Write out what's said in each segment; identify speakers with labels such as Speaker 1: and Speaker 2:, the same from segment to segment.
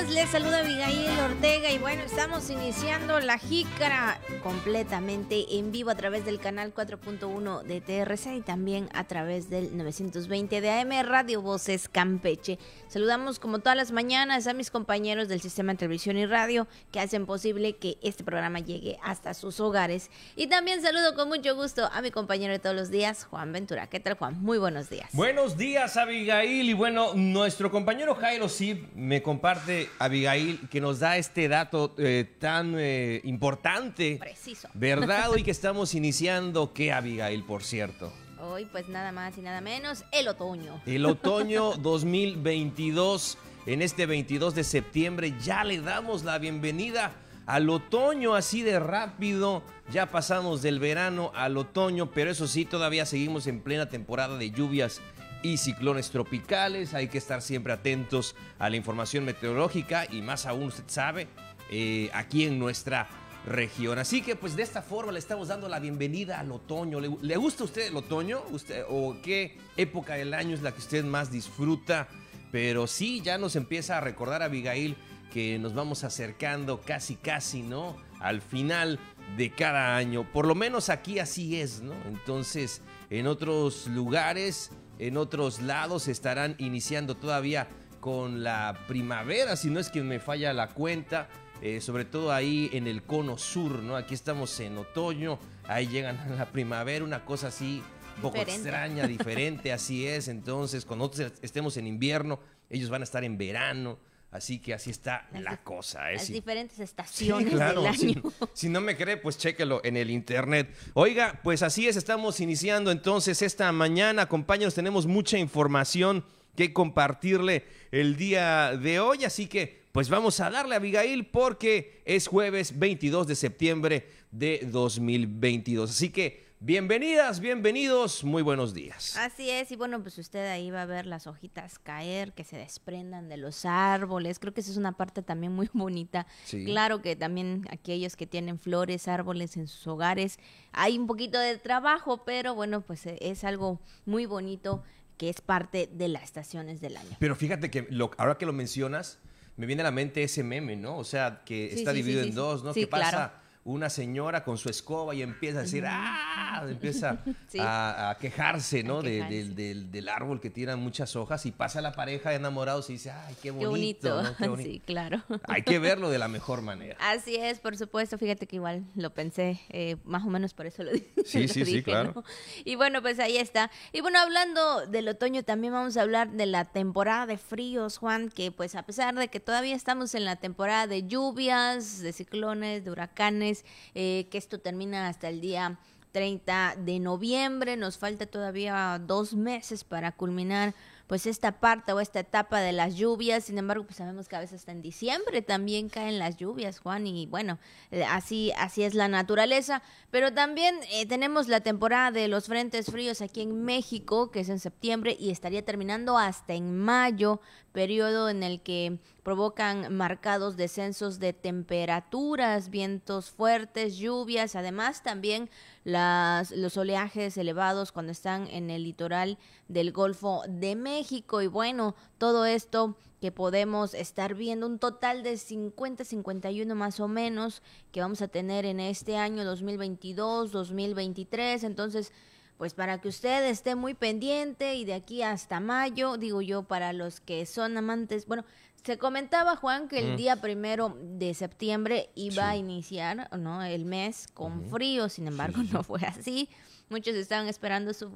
Speaker 1: días, les saluda Abigail Ortega y bueno, estamos iniciando la jícara completamente en vivo a través del canal 4.1 de TRC y también a través del 920 de AM Radio Voces Campeche. Saludamos como todas las mañanas a mis compañeros del sistema de televisión y radio que hacen posible que este programa llegue hasta sus hogares y también saludo con mucho gusto a mi compañero de todos los días, Juan Ventura. ¿Qué tal Juan? Muy buenos días.
Speaker 2: Buenos días Abigail y bueno, nuestro compañero Jairo sí me comparte, Abigail, que nos da este dato eh, tan eh, importante.
Speaker 1: Preciso.
Speaker 2: ¿Verdad? Hoy que estamos iniciando, ¿qué, Abigail, por cierto?
Speaker 1: Hoy, pues nada más y nada menos, el otoño.
Speaker 2: El otoño 2022. En este 22 de septiembre ya le damos la bienvenida al otoño así de rápido. Ya pasamos del verano al otoño, pero eso sí, todavía seguimos en plena temporada de lluvias y ciclones tropicales. Hay que estar siempre atentos a la información meteorológica y más aún, usted sabe, eh, aquí en nuestra región. Así que pues de esta forma le estamos dando la bienvenida al otoño. ¿Le, gusta a usted el otoño? ¿Usted, ¿O qué época del año es la que usted más disfruta? Pero sí, ya nos empieza a recordar Abigail que nos vamos acercando casi casi, ¿no? Al final de cada año. Por lo menos aquí así es, ¿no? Entonces, en otros lugares en otros lados estarán iniciando todavía con la primavera, si no es que me falla la cuenta, eh, sobre todo ahí en el cono sur, ¿no? Aquí estamos en otoño, ahí llegan a la primavera, una cosa así un poco extraña, diferente, así es. Entonces, cuando nosotros estemos en invierno, ellos van a estar en verano. Así que así está la cosa.
Speaker 1: ¿eh? Las diferentes estaciones del año.
Speaker 2: Si, si, no me cree, pues chéquelo en el internet. Oiga, pues así es, estamos iniciando entonces esta mañana. Compañeros, tenemos mucha información que compartirle el día de hoy. Así que, pues vamos a darle a Abigail porque es jueves 22 de septiembre de 2022. Así que Bienvenidas, bienvenidos, muy buenos días.
Speaker 1: Así es, y bueno, pues usted ahí va a ver las hojitas caer, que se desprendan de los árboles. Creo que esa es una parte también muy bonita. Claro que también aquellos que tienen flores, árboles en sus hogares, hay un poquito de trabajo, pero bueno, pues eh, es algo muy bonito que es parte de las estaciones del año.
Speaker 2: Pero fíjate que lo, ahora que lo mencionas, me viene a la mente ese meme, ¿no? O sea, que está dividido en dos, ¿no? ¿Qué pasa? Una señora con su escoba y empieza a decir, ¡ah! Empieza a, quejarse, ¿no? del, árbol que tiene muchas hojas y pasa la pareja de enamorados y dice, ¡ay, qué bonito!
Speaker 1: Qué bonito. Sí, claro.
Speaker 2: Hay que verlo de la mejor manera.
Speaker 1: Así es, por supuesto. Fíjate que igual lo pensé, eh, más o menos por eso lo dije.
Speaker 2: Sí, sí, sí, claro.
Speaker 1: Y bueno, pues ahí está. Y bueno, hablando del otoño, también vamos a hablar de la temporada de fríos, Juan, que pues a pesar de que todavía estamos en la temporada de lluvias, de ciclones, de huracanes, eh, que esto termina hasta el día 30 de noviembre. Nos falta todavía dos meses para culminar pues esta parte o esta etapa de las lluvias. Sin embargo, pues sabemos que a veces hasta en diciembre también caen las lluvias, Juan, y bueno, eh, así, así es la naturaleza. Pero también eh, tenemos la temporada de los frentes fríos aquí en México, que es en septiembre y estaría terminando hasta en mayo, periodo en el que provocan marcados descensos de temperaturas, vientos fuertes, lluvias, además también las, los oleajes elevados cuando están en el litoral del Golfo de México. Y bueno, todo esto que podemos estar viendo, un total de 50, 51 más o menos que vamos a tener en este año 2022, 2023. Entonces, pues para que usted esté muy pendiente y de aquí hasta mayo, digo yo, para los que son amantes, bueno, se comentaba Juan que el mm. día primero de septiembre iba a iniciar, ¿no? El mes con frío, sin embargo no fue así. Muchos estaban esperando su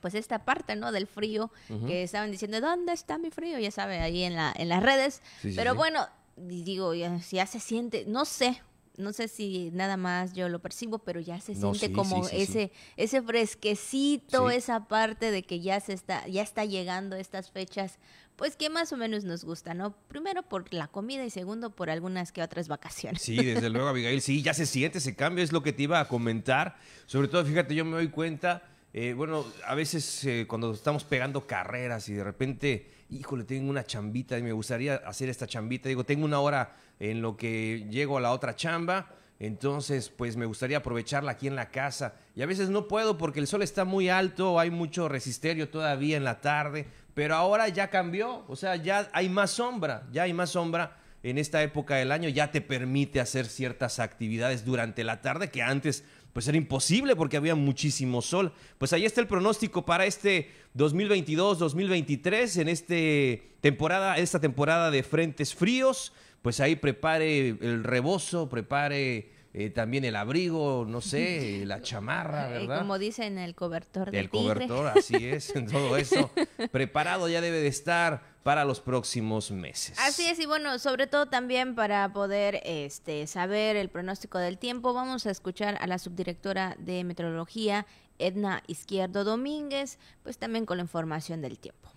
Speaker 1: pues esta parte, ¿no? Del frío, que estaban diciendo, ¿dónde está mi frío? Ya sabe, ahí en, la, en las redes. Pero bueno, digo, ya, ya se siente, no sé, no sé si nada más yo lo percibo, pero ya se siente como ese ese fresquecito, esa parte de que ya se está ya está llegando estas fechas, pues que más o menos nos gusta, ¿no? Primero por la comida y segundo por algunas que otras vacaciones.
Speaker 2: Sí, desde luego, Abigail, sí, ya se siente ese cambio, es lo que te iba a comentar. Sobre todo, fíjate, yo me doy cuenta eh, bueno, a veces eh, cuando estamos pegando carreras y de repente, híjole, tengo una chambita y me gustaría hacer esta chambita, digo, tengo una hora en lo que llego a la otra chamba, entonces pues me gustaría aprovecharla aquí en la casa. Y a veces no puedo porque el sol está muy alto, hay mucho resisterio todavía en la tarde, pero ahora ya cambió, o sea, ya hay más sombra, ya hay más sombra en esta época del año, ya te permite hacer ciertas actividades durante la tarde que antes pues era imposible porque había muchísimo sol. Pues ahí está el pronóstico para este 2022-2023 en este temporada, esta temporada de frentes fríos. Pues ahí prepare el rebozo, prepare eh, también el abrigo, no sé, la chamarra, ¿verdad?
Speaker 1: Como dicen, el cobertor del
Speaker 2: El cobertor, así es, en todo eso. Preparado ya debe de estar para los próximos meses.
Speaker 1: Así es, y bueno, sobre todo también para poder este, saber el pronóstico del tiempo, vamos a escuchar a la subdirectora de Meteorología, Edna Izquierdo Domínguez, pues también con la información del tiempo.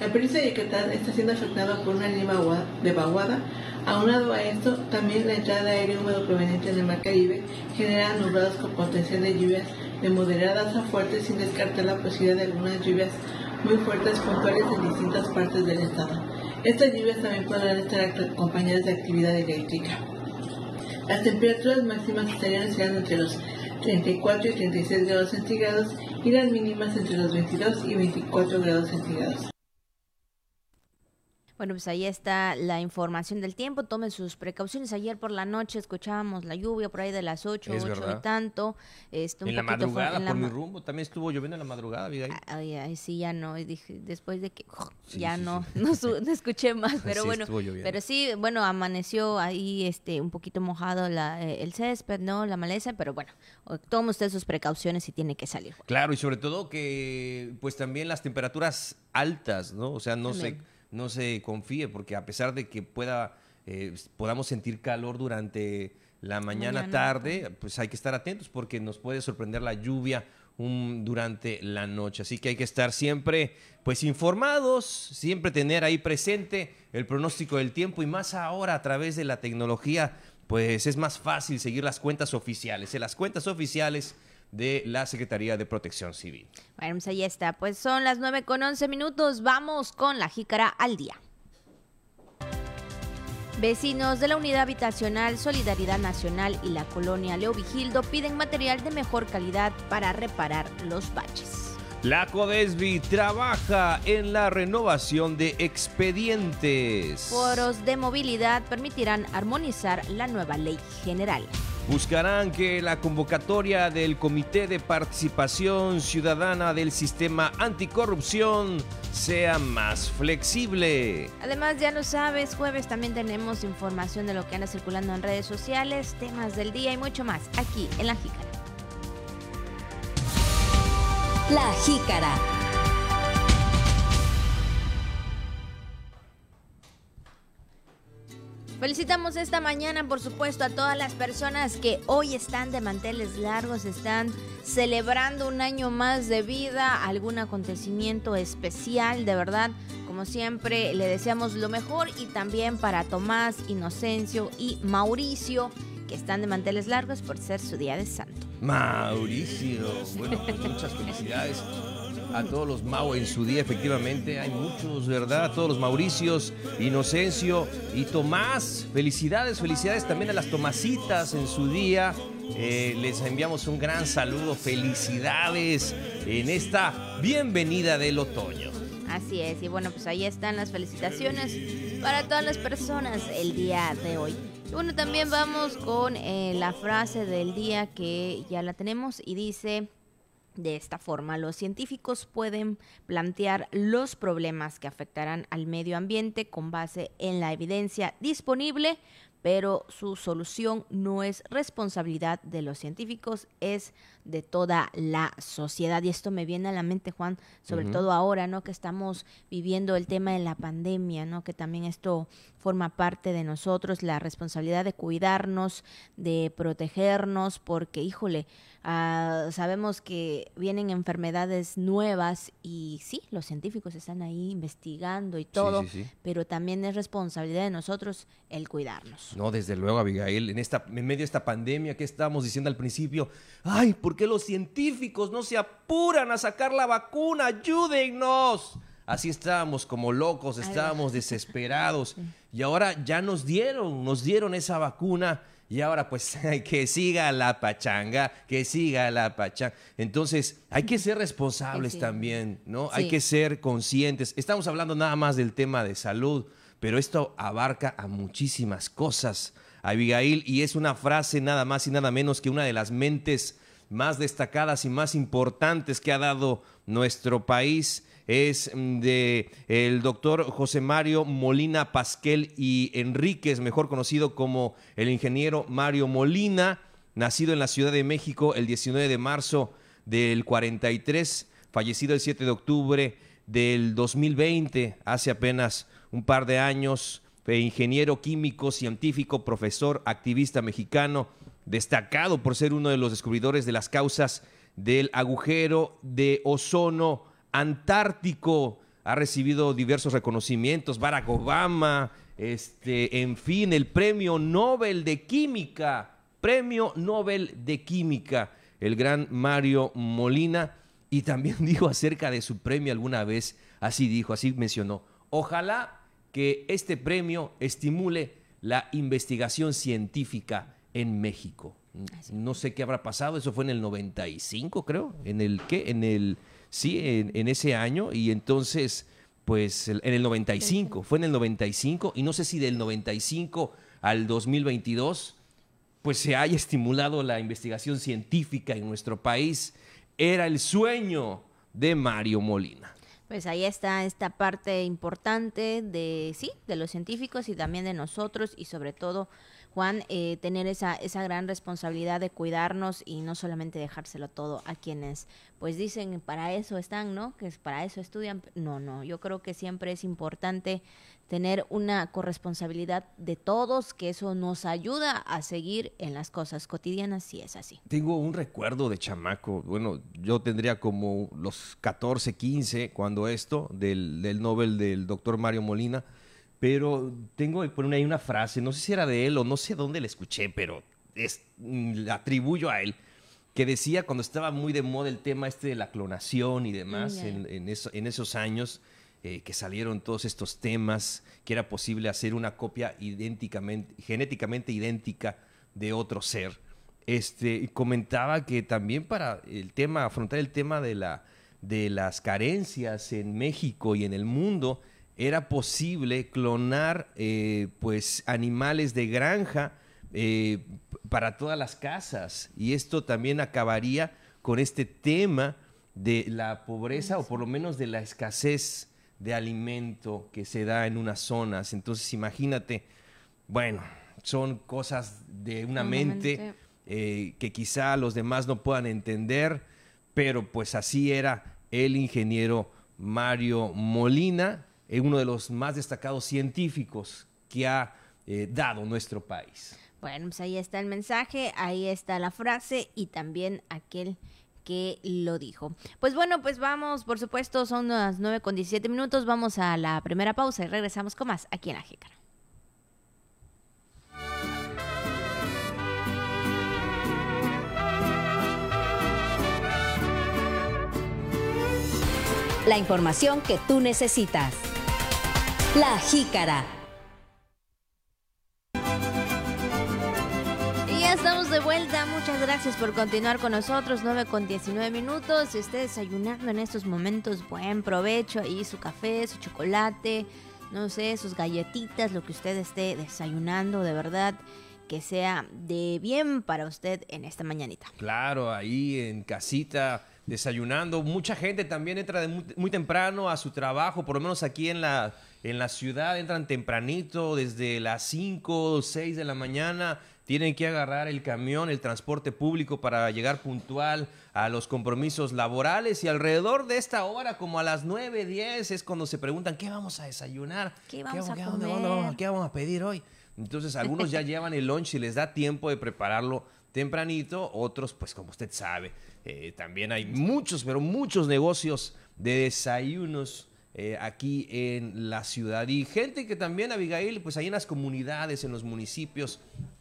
Speaker 3: La península de Yucatán está siendo afectada por una línea de vaguada. Aunado a esto, también la entrada de aire húmedo proveniente del Mar Caribe genera nublados con potencial de lluvias de moderadas a fuertes sin descartar la posibilidad de algunas lluvias muy fuertes puntuales en distintas partes del estado. Estas lluvias también podrán estar acompañadas de actividad eléctrica. Las temperaturas máximas estarían oscilando entre los 34 y 36 grados centígrados y las mínimas entre los 22 y 24 grados centígrados.
Speaker 1: Bueno, pues ahí está la información del tiempo. Tomen sus precauciones. Ayer por la noche escuchábamos la lluvia por ahí de las 8, 8 y tanto.
Speaker 2: Este, en la madrugada, por mi rumbo, también estuvo lloviendo en la madrugada,
Speaker 1: Ay, ay, sí, ya no. Y dije, después de que ya no, no, escuché más. Pero bueno, pero sí, bueno, amaneció ahí este un poquito mojado la, eh, el césped, ¿no? La maleza, pero bueno, tome usted sus precauciones y tiene que salir.
Speaker 2: Claro, y sobre todo que, pues también las temperaturas altas, ¿no? O sea, no sé no se confíe, porque a pesar de que pueda, eh, podamos sentir calor durante la mañana, tarde, pues hay que estar atentos porque nos puede sorprender la lluvia durante la noche. Así que hay que estar siempre pues informados, siempre tener ahí presente el pronóstico del tiempo y más ahora a través de la tecnología, pues es más fácil seguir las cuentas oficiales. En las cuentas oficiales de la Secretaría de Protección Civil.
Speaker 1: Bueno, pues ahí está. Pues son las 9 con 11 minutos. Vamos con la jícara al día. Vecinos de la Unidad Habitacional Solidaridad Nacional y la colonia Leo Vigildo piden material de mejor calidad para reparar los baches.
Speaker 2: La Codesbi trabaja en la renovación de expedientes.
Speaker 1: Foros de movilidad permitirán armonizar la nueva ley general.
Speaker 2: Buscarán que la convocatoria del Comité de Participación Ciudadana del Sistema Anticorrupción sea más flexible.
Speaker 1: Además, ya lo sabes, jueves también tenemos información de lo que anda circulando en redes sociales, temas del día y mucho más aquí en La Jícara.
Speaker 4: La Jícara.
Speaker 1: Felicitamos esta mañana, por supuesto, a todas las personas que hoy están de manteles largos, están celebrando un año más de vida, algún acontecimiento especial, de verdad. Como siempre, le deseamos lo mejor y también para Tomás, Inocencio y Mauricio, que están de manteles largos por ser su día de santo.
Speaker 2: Mauricio, bueno, pues muchas felicidades a todos los Mau en su día, efectivamente. Hay muchos, ¿verdad? A todos los Mauricios, Inocencio y Tomás. Felicidades, felicidades también a las Tomasitas en su día. Eh, les enviamos un gran saludo, felicidades en esta bienvenida del otoño.
Speaker 1: Así es, y bueno, pues ahí están las felicitaciones para todas las personas el día de hoy. Y bueno, también vamos con eh, la frase del día que ya la tenemos y dice, de esta forma, los científicos pueden plantear los problemas que afectarán al medio ambiente con base en la evidencia disponible, pero su solución no es responsabilidad de los científicos, es de toda la sociedad. Y esto me viene a la mente, Juan, sobre todo ahora, ¿no? Que estamos viviendo el tema de la pandemia, ¿no? Que también esto forma parte de nosotros, la responsabilidad de cuidarnos, de protegernos, porque, híjole, Ah, sabemos que vienen enfermedades nuevas y sí, los científicos están ahí investigando y todo, pero también es responsabilidad de nosotros el cuidarnos.
Speaker 2: No, desde luego, Abigail, en, esta, en medio de esta pandemia que estábamos diciendo al principio, ay, ¿por qué los científicos no se apuran a sacar la vacuna? Ayúdennos así estábamos como locos, estábamos desesperados. Y ahora ya nos dieron, nos dieron esa vacuna. Y ahora pues que siga la pachanga, que siga la pachanga. Entonces hay que ser responsables también, ¿no? Hay que ser conscientes. Estamos hablando nada más del tema de salud, pero esto abarca a muchísimas cosas, Abigail, y es una frase nada más y nada menos que una de las mentes más destacadas y más importantes que ha dado nuestro país es mm, de el doctor José Mario Molina Pasquel y Enríquez, mejor conocido como el ingeniero Mario Molina, nacido en la Ciudad de México el 19 de marzo del 43, fallecido el 7 de octubre del 2020, hace apenas un par de años, ingeniero químico, científico, profesor, activista mexicano, destacado por ser uno de los descubridores de las causas del agujero de ozono antártico. Ha recibido diversos reconocimientos, Barack Obama, este, en fin, el premio Nobel de Química, premio Nobel de Química, el gran Mario Molina, y también dijo acerca de su premio alguna vez, así dijo, así mencionó, ojalá que este premio estimule la investigación científica en México. No sé qué habrá pasado, eso fue en el 95, creo, en el qué, en el sí, en, ese año y entonces pues en el 95, fue en el 95 y no sé si del 95 al 2022 pues se haya estimulado la investigación científica en nuestro país. Era el sueño de Mario Molina.
Speaker 1: Pues ahí está esta parte importante de sí, de los científicos y también de nosotros y sobre todo Juan, eh, tener esa, esa gran responsabilidad de cuidarnos y no solamente dejárselo todo a quienes pues dicen para eso están, ¿no? Que para eso estudian. No, no, yo creo que siempre es importante tener una corresponsabilidad de todos, que eso nos ayuda a seguir en las cosas cotidianas, si es así.
Speaker 2: Tengo un recuerdo de chamaco, bueno, yo tendría como los 14, 15 cuando esto, del, del Nobel del doctor Mario Molina, pero tengo por ahí una frase, no sé si era de él o no sé dónde la escuché, pero es, mm, la atribuyo a él, que decía cuando estaba muy de moda el tema este de la clonación y demás, en, en, esos años eh, que salieron todos estos temas, que era posible hacer una copia idénticamente, genéticamente idéntica de otro ser. Este, comentaba que también para el tema, afrontar el tema de, la, de las carencias en México y en el mundo, era posible clonar eh, pues animales de granja eh, para todas las casas y esto también acabaría con este tema de la pobreza o por lo menos de la escasez de alimento que se da en unas zonas. Entonces imagínate, bueno, son cosas de una mente eh, que quizá los demás no puedan entender, pero pues así era el ingeniero Mario Molina, uno de los más destacados científicos que ha eh, dado nuestro país.
Speaker 1: Bueno, pues ahí está el mensaje, ahí está la frase y también aquel que lo dijo. Pues bueno, pues vamos, por supuesto, son las 9 con 17 minutos, vamos a la primera pausa y regresamos con más aquí en la Jícara.
Speaker 4: La información que tú necesitas. La Jícara.
Speaker 1: Y ya estamos de vuelta. Muchas gracias por continuar con nosotros. 9 con 19 minutos. Si esté desayunando en estos momentos, buen provecho. Ahí su café, su chocolate, no sé, sus galletitas, lo que usted esté desayunando, de verdad que sea de bien para usted en esta mañanita.
Speaker 2: Claro, ahí en casita desayunando. Mucha gente también entra muy, temprano a su trabajo, por lo menos aquí en la, en la ciudad, entran tempranito, desde las 5 o 6 de la mañana. Tienen que agarrar el camión, el transporte público para llegar puntual a los compromisos laborales y alrededor de esta hora, como a las 9, 10, es cuando se preguntan, ¿qué vamos a desayunar?
Speaker 1: ¿Qué vamos, a comer?
Speaker 2: ¿Qué vamos a pedir hoy? Entonces algunos ya llevan el lunch y les da tiempo de prepararlo tempranito, otros pues como usted sabe, eh, también hay muchos, pero muchos negocios de desayunos eh, aquí en la ciudad. Y gente que también, Abigail, pues hay en las comunidades, en los municipios,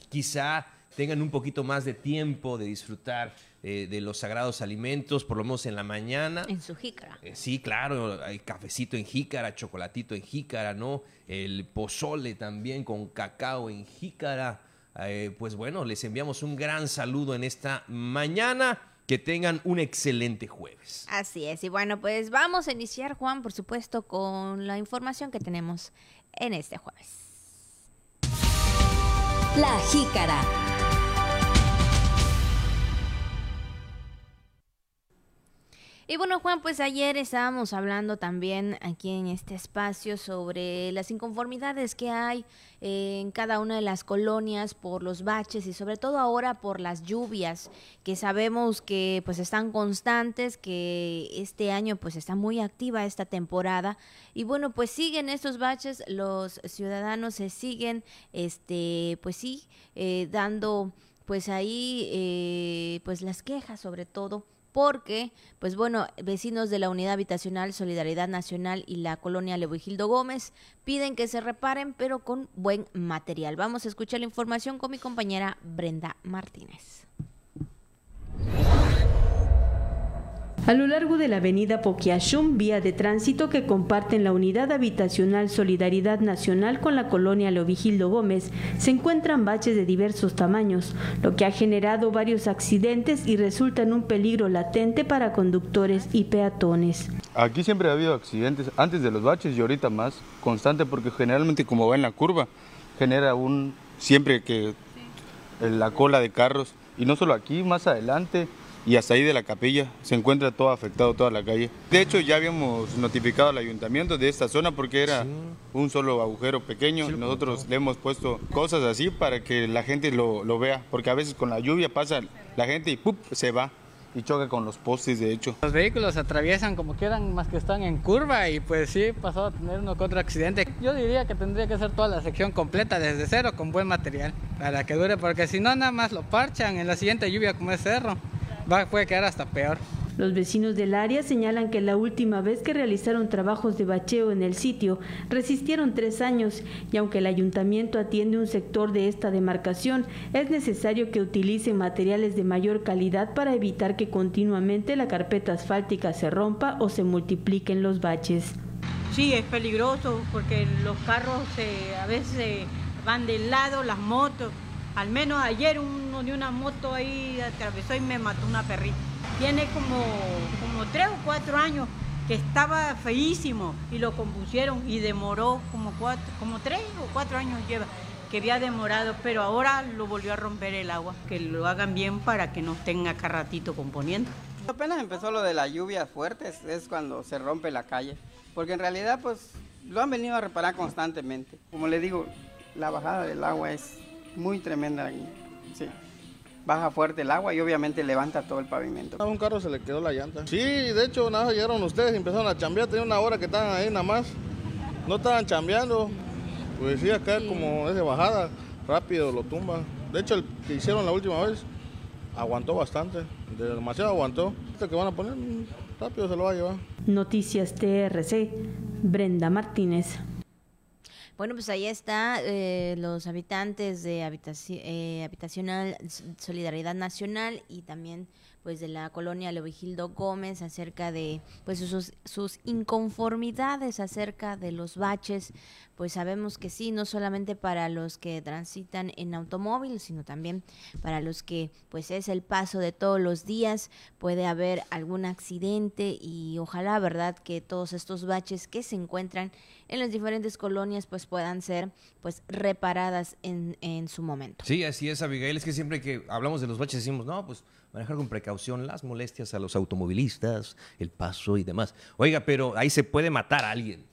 Speaker 2: quizá tengan un poquito más de tiempo de disfrutar eh, de los sagrados alimentos, por lo menos en la mañana.
Speaker 1: En su jícara.
Speaker 2: Eh, sí, claro, hay cafecito en jícara, chocolatito en jícara, ¿no? El pozole también con cacao en jícara. Eh, pues bueno, les enviamos un gran saludo en esta mañana. Que tengan un excelente jueves.
Speaker 1: Así es. Y bueno, pues vamos a iniciar, Juan, por supuesto, con la información que tenemos en este jueves.
Speaker 4: La jícara.
Speaker 1: Y bueno, Juan, pues ayer estábamos hablando también aquí en este espacio sobre las inconformidades que hay en cada una de las colonias por los baches y sobre todo ahora por las lluvias que sabemos que pues están constantes, que este año pues está muy activa esta temporada. Y bueno, pues siguen estos baches, los ciudadanos se siguen este pues sí eh, dando pues ahí eh, pues las quejas sobre todo porque, pues bueno, vecinos de la Unidad Habitacional Solidaridad Nacional y la colonia Leovigildo Gómez piden que se reparen, pero con buen material. Vamos a escuchar la información con mi compañera Brenda Martínez.
Speaker 5: A lo largo de la avenida Poquiachum, vía de tránsito que comparten la unidad habitacional Solidaridad Nacional con la colonia Leovigildo Gómez, se encuentran baches de diversos tamaños, lo que ha generado varios accidentes y resulta en un peligro latente para conductores y peatones.
Speaker 6: Aquí siempre ha habido accidentes, antes de los baches y ahorita más, constante, porque generalmente como va en la curva, genera un, siempre que la cola de carros, y no solo aquí, más adelante, y hasta ahí de la capilla se encuentra todo afectado, toda la calle. De hecho, ya habíamos notificado al ayuntamiento de esta zona porque era un solo agujero pequeño. y Nosotros le hemos puesto cosas así para que la gente lo, lo, vea, porque a veces con la lluvia pasa la gente y ¡pup! se va y choca con los postes, de hecho.
Speaker 7: Los vehículos atraviesan como quieran, más que están en curva y pues sí, pasó a tener uno contra accidente. Yo diría que tendría que ser toda la sección completa desde cero con buen material para que dure, porque si no, nada más lo parchan en la siguiente lluvia como es cerro va, puede quedar hasta peor.
Speaker 5: Los vecinos del área señalan que la última vez que realizaron trabajos de bacheo en el sitio resistieron tres años y aunque el ayuntamiento atiende un sector de esta demarcación, es necesario que utilicen materiales de mayor calidad para evitar que continuamente la carpeta asfáltica se rompa o se multipliquen los baches.
Speaker 8: Sí, es peligroso porque los carros a veces van del lado, las motos al menos ayer uno de una moto ahí atravesó y me mató una perrita. Tiene como, como tres o cuatro años que estaba feísimo y lo compusieron y demoró como, cuatro, como tres o cuatro años lleva que había demorado, pero ahora lo volvió a romper el agua. Que lo hagan bien para que no estén acá ratito componiendo.
Speaker 9: Apenas empezó lo de las lluvias fuertes, es cuando se rompe la calle, porque en realidad pues lo han venido a reparar constantemente. Como le digo, la bajada del agua es muy tremenda aquí. Sí. Baja fuerte el agua y obviamente levanta todo el pavimento.
Speaker 10: A un carro se le quedó la llanta. Sí, de hecho, nada, llegaron ustedes y empezaron a chambear. Tenía una hora que estaban ahí nada más. No estaban chambeando. Pues sí, acá como es de bajada, rápido lo tumba. De hecho, el que hicieron la última vez aguantó bastante. Demasiado aguantó. Este que van a poner rápido se lo va a llevar.
Speaker 5: Noticias TRC, Brenda Martínez.
Speaker 1: Bueno, pues ahí está eh, los habitantes de eh, Habitacional Solidaridad Nacional y también pues de la colonia Leovigildo Gómez acerca de pues sus, sus inconformidades acerca de los baches. Pues sabemos que sí no solamente para los que transitan en automóvil sino también para los que pues es el paso de todos los días. Puede haber algún accidente y ojalá verdad que todos estos baches que se encuentran en las diferentes colonias pues puedan ser pues reparadas en, en su momento
Speaker 2: sí así es Abigail es que siempre que hablamos de los baches decimos no pues manejar con precaución las molestias a los automovilistas, el paso y demás. Oiga, pero ahí se puede matar a alguien.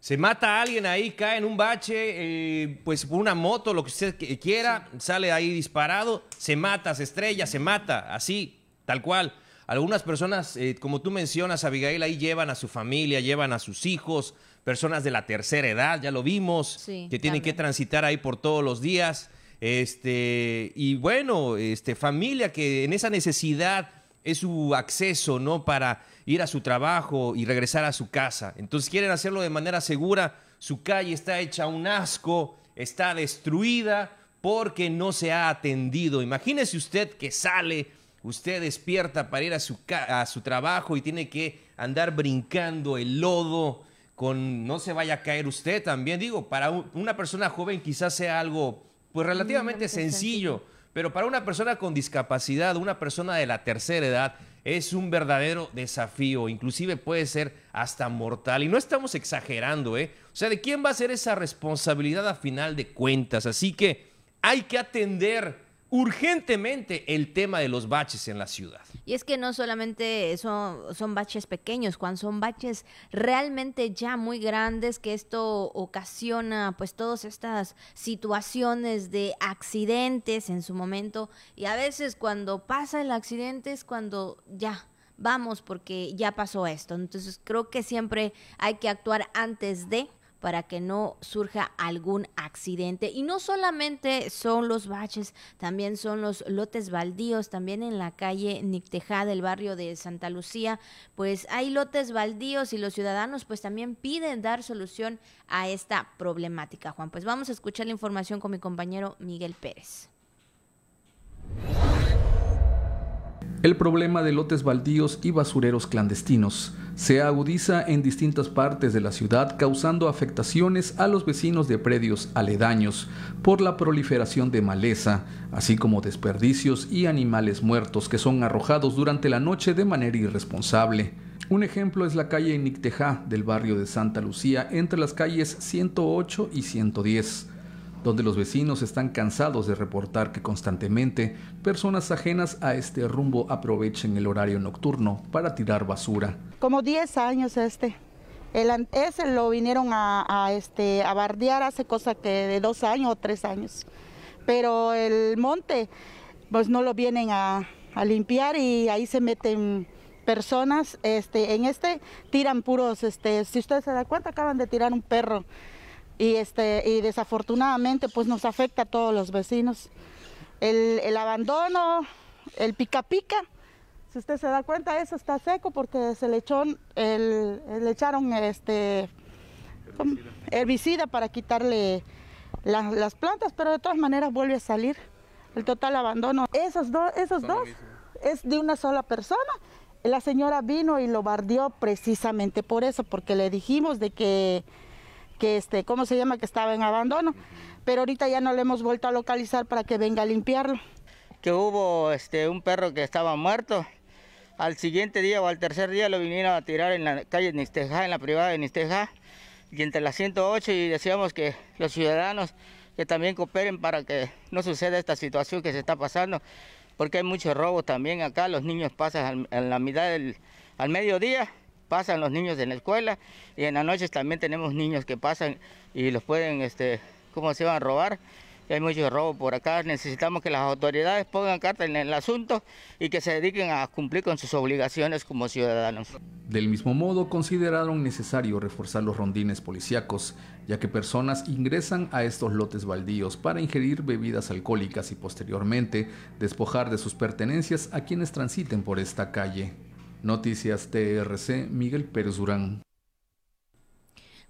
Speaker 2: Se mata a alguien ahí, cae en un bache, eh, pues por una moto, lo que usted quiera, sale ahí disparado, se mata, se estrella, se mata, así, tal cual. Algunas personas, eh, como tú mencionas, Abigail, ahí llevan a su familia, llevan a sus hijos, personas de la tercera edad, ya lo vimos, que tienen que transitar ahí por todos los días. Este, y bueno, este, familia que en esa necesidad es su acceso, ¿no? Para ir a su trabajo y regresar a su casa. Entonces quieren hacerlo de manera segura. Su calle está hecha un asco, está destruida porque no se ha atendido. Imagínese usted que sale, usted despierta para ir a su, a su trabajo y tiene que andar brincando el lodo con no se vaya a caer usted también. Digo, para una persona joven quizás sea algo pues relativamente sencillo, pero para una persona con discapacidad, una persona de la tercera edad, es un verdadero desafío, inclusive puede ser hasta mortal. Y no estamos exagerando, ¿eh? O sea, ¿de quién va a ser esa responsabilidad a final de cuentas? Así que hay que atender urgentemente el tema de los baches en la ciudad.
Speaker 1: Y es que no solamente son, son baches pequeños, Juan, son baches realmente ya muy grandes que esto ocasiona pues todas estas situaciones de accidentes en su momento y a veces cuando pasa el accidente es cuando ya vamos porque ya pasó esto. Entonces creo que siempre hay que actuar antes de para que no surja algún accidente. Y no solamente son los baches, también son los lotes baldíos, también en la calle Nictejá del barrio de Santa Lucía, pues hay lotes baldíos y los ciudadanos pues también piden dar solución a esta problemática, Juan. Pues vamos a escuchar la información con mi compañero Miguel Pérez.
Speaker 11: El problema de lotes baldíos y basureros clandestinos se agudiza en distintas partes de la ciudad causando afectaciones a los vecinos de predios aledaños por la proliferación de maleza, así como desperdicios y animales muertos que son arrojados durante la noche de manera irresponsable. Un ejemplo es la calle Nictejá del barrio de Santa Lucía entre las calles 108 y 110 donde los vecinos están cansados de reportar que constantemente personas ajenas a este rumbo aprovechen el horario nocturno para tirar basura.
Speaker 12: Como 10 años este. El, ese lo vinieron a, este, a bardear hace cosa que de dos años o tres años. Pero el monte, pues no lo vienen a, a limpiar y ahí se meten personas. Este, en este tiran puros, este, si ustedes se dan cuenta, acaban de tirar un perro y, este, y desafortunadamente pues nos afecta a todos los vecinos. El, abandono, el pica pica, si usted se da cuenta eso está seco porque se le, echó el, le echaron este herbicida, para quitarle las plantas, pero de todas maneras vuelve a salir el total abandono. Esos, dos esos dos es de una sola persona. La señora vino y lo bardió precisamente por eso, porque le dijimos de que que este, ¿cómo se llama? Que estaba en abandono. Pero ahorita ya no le hemos vuelto a localizar para que venga a limpiarlo.
Speaker 13: Que hubo este, un perro que estaba muerto. Al siguiente día o al tercer día lo vinieron a tirar en la calle Nisteja, en la privada de Nisteja. Y entre las 108 y decíamos que los ciudadanos que también cooperen para que no suceda esta situación que se está pasando. Porque hay mucho robo también acá. Los niños pasan a la mitad del al mediodía pasan los niños en la escuela y en las noches también tenemos niños que pasan y los pueden, este, ¿cómo se van a robar? hay mucho robo por acá. Necesitamos que las autoridades pongan carta en el asunto y que se dediquen a cumplir con sus obligaciones como ciudadanos.
Speaker 11: Del mismo modo, consideraron necesario reforzar los rondines policíacos, ya que personas ingresan a estos lotes baldíos para ingerir bebidas alcohólicas y posteriormente despojar de sus pertenencias a quienes transiten por esta calle. Noticias TRC, Miguel Pérez Durán.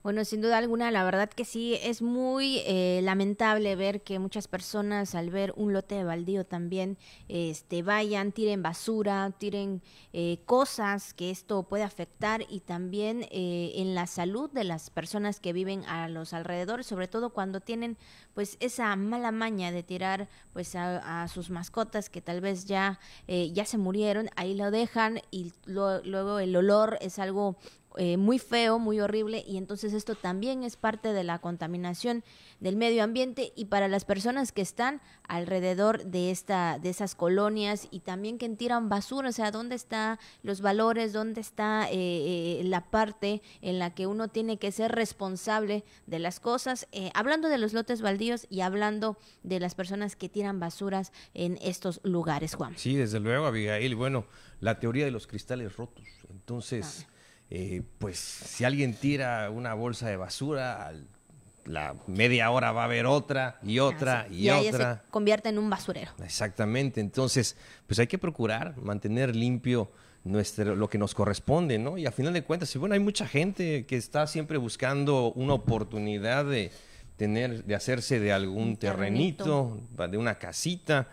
Speaker 1: Bueno, sin duda alguna, la verdad que sí, es muy eh, lamentable ver que muchas personas al ver un lote de baldío también este, vayan, tiren basura, tiren eh, cosas que esto puede afectar y también eh, en la salud de las personas que viven a los alrededores, sobre todo cuando tienen pues esa mala maña de tirar pues a, sus mascotas que tal vez ya, ya se murieron, ahí lo dejan y luego el olor es algo eh, muy feo, muy horrible y entonces esto también es parte de la contaminación del medio ambiente y para las personas que están alrededor de esta de esas colonias y también que tiran basura, o sea, dónde están los valores, dónde está eh, eh, la parte en la que uno tiene que ser responsable de las cosas, hablando de los lotes baldíos y hablando de las personas que tiran basuras en estos lugares, Juan.
Speaker 2: Sí, desde luego, Abigail. Bueno, la teoría de los cristales rotos. Entonces, eh, pues si alguien tira una bolsa de basura, la media hora va a haber otra y otra y, otra.
Speaker 1: se convierte en un basurero.
Speaker 2: Exactamente. Entonces, pues hay que procurar mantener limpio nuestro, lo que nos corresponde, ¿no? Y a final de cuentas, bueno, hay mucha gente que está siempre buscando una oportunidad de tener, de hacerse de algún terrenito, de una casita,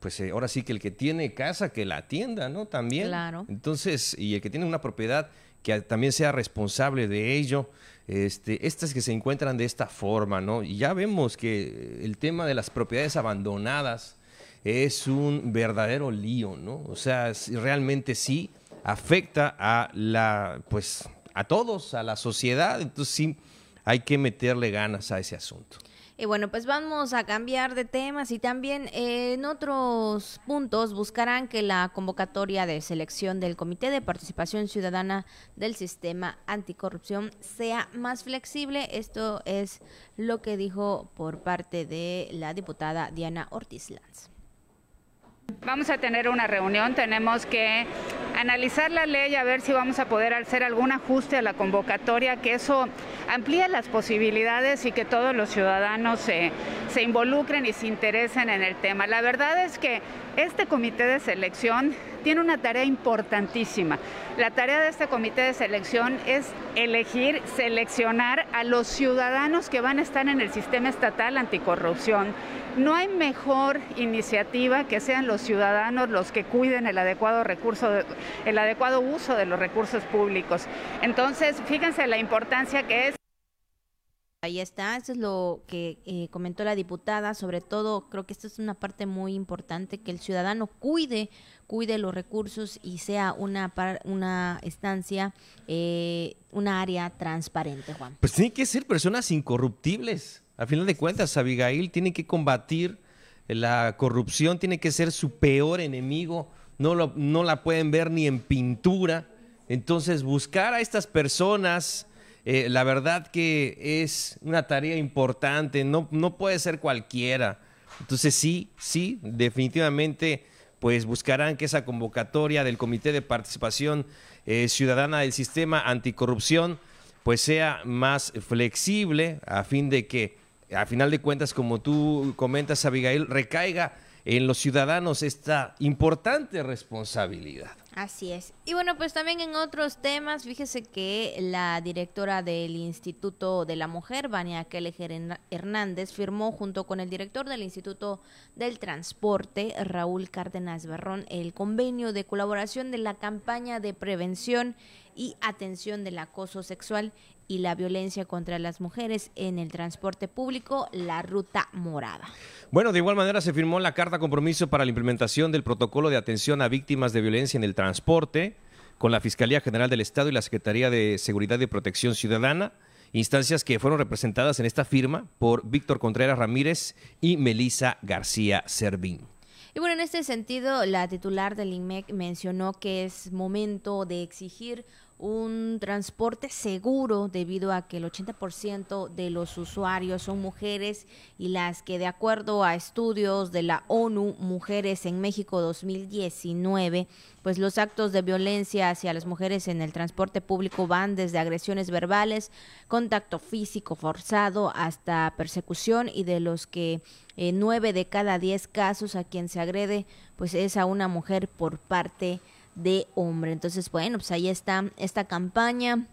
Speaker 2: pues eh, ahora sí que el que tiene casa que la atienda, ¿no? También.
Speaker 1: Claro.
Speaker 2: Entonces, y el que tiene una propiedad que también sea responsable de ello. Este, estas que se encuentran de esta forma, ¿no? Y ya vemos que el tema de las propiedades abandonadas es un verdadero lío, ¿no? O sea, realmente sí afecta a la, pues, a todos, a la sociedad. Entonces sí hay que meterle ganas a ese asunto.
Speaker 1: Y bueno, pues vamos a cambiar de temas y también eh, en otros puntos buscarán que la convocatoria de selección del Comité de Participación Ciudadana del Sistema Anticorrupción sea más flexible. Esto es lo que dijo por parte de la diputada Diana Ortiz Lanz.
Speaker 14: Vamos a tener una reunión, tenemos que analizar la ley a ver si vamos a poder hacer algún ajuste a la convocatoria, que eso amplíe las posibilidades y que todos los ciudadanos se, se involucren y se interesen en el tema. La verdad es que este comité de selección tiene una tarea importantísima. La tarea de este comité de selección es elegir, seleccionar a los ciudadanos que van a estar en el sistema estatal anticorrupción no hay mejor iniciativa que sean los ciudadanos los que cuiden el adecuado recurso, el adecuado uso de los recursos públicos. Entonces, fíjense la importancia que es.
Speaker 1: Ahí está, eso es lo que eh, comentó la diputada, sobre todo creo que esto es una parte muy importante, que el ciudadano cuide, cuide los recursos y sea una, una estancia, eh, una área transparente, Juan.
Speaker 2: Pues tienen que ser personas incorruptibles. A final de cuentas, Abigail tiene que combatir la corrupción, tiene que ser su peor enemigo, no, lo, no la pueden ver ni en pintura. Entonces, buscar a estas personas, eh, la verdad que es una tarea importante, no, no puede ser cualquiera. Entonces, sí, sí, definitivamente, pues buscarán que esa convocatoria del Comité de Participación eh, Ciudadana del Sistema Anticorrupción, pues sea más flexible a fin de que a final de cuentas, como tú comentas, Abigail, recaiga en los ciudadanos esta importante responsabilidad.
Speaker 1: Así es. Y bueno, pues también en otros temas, fíjese que la directora del Instituto de la Mujer, Vania Kelleher Hernández, firmó junto con el director del Instituto del Transporte, Raúl Cárdenas Barrón, el convenio de colaboración de la campaña de prevención y atención del acoso sexual y la violencia contra las mujeres en el transporte público, la ruta morada.
Speaker 2: Bueno, de igual manera se firmó la carta compromiso para la implementación del protocolo de atención a víctimas de violencia en el transporte con la Fiscalía General del Estado y la Secretaría de Seguridad y Protección Ciudadana, instancias que fueron representadas en esta firma por Víctor Contreras Ramírez y Melisa García Servín.
Speaker 1: Y bueno, en este sentido, la titular del INMEC mencionó que es momento de exigir un transporte seguro debido a que el 80% de los usuarios son mujeres y las que de acuerdo a estudios de la ONU Mujeres en México 2019, pues los actos de violencia hacia las mujeres en el transporte público van desde agresiones verbales, contacto físico forzado hasta persecución y de los que eh, nueve de cada diez casos a quien se agrede pues es a una mujer por parte de de hombre. Entonces, bueno, pues ahí está esta campaña.